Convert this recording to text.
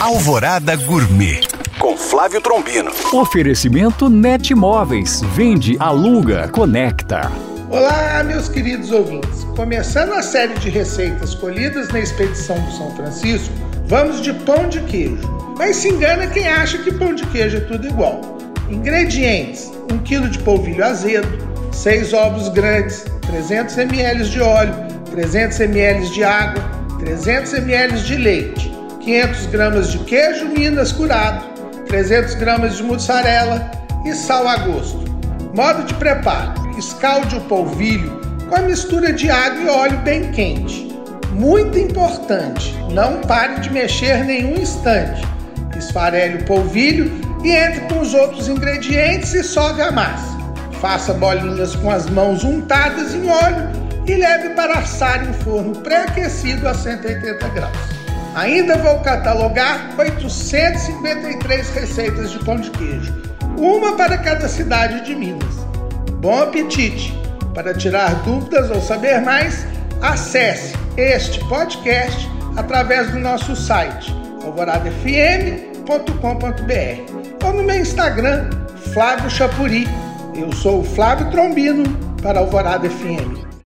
Alvorada Gourmet com Flávio Trombino. Oferecimento Net Móveis. Vende, aluga, conecta. Olá, meus queridos ouvintes. Começando a série de receitas colhidas na expedição do São Francisco, vamos de pão de queijo. Mas se engana quem acha que pão de queijo é tudo igual. Ingredientes: 1 kg de polvilho azedo, 6 ovos grandes, 300 ml de óleo, 300 ml de água, 300 ml de leite, 500 gramas de queijo Minas curado, 300 gramas de mussarela e sal a gosto. Modo de preparo: escalde o polvilho com a mistura de água e óleo bem quente. Muito importante, não pare de mexer nenhum instante. Esfarele o polvilho e entre com os outros ingredientes e sogue a massa. Faça bolinhas com as mãos untadas em óleo e leve para assar em forno pré-aquecido a 180 graus. Ainda vou catalogar 853 receitas de pão de queijo, uma para cada cidade de Minas. Bom apetite! Para tirar dúvidas ou saber mais, acesse este podcast através do nosso site alvoradafm.com.br ou no meu Instagram, Flávio Chapuri. Eu sou o Flávio Trombino para Alvorada FM.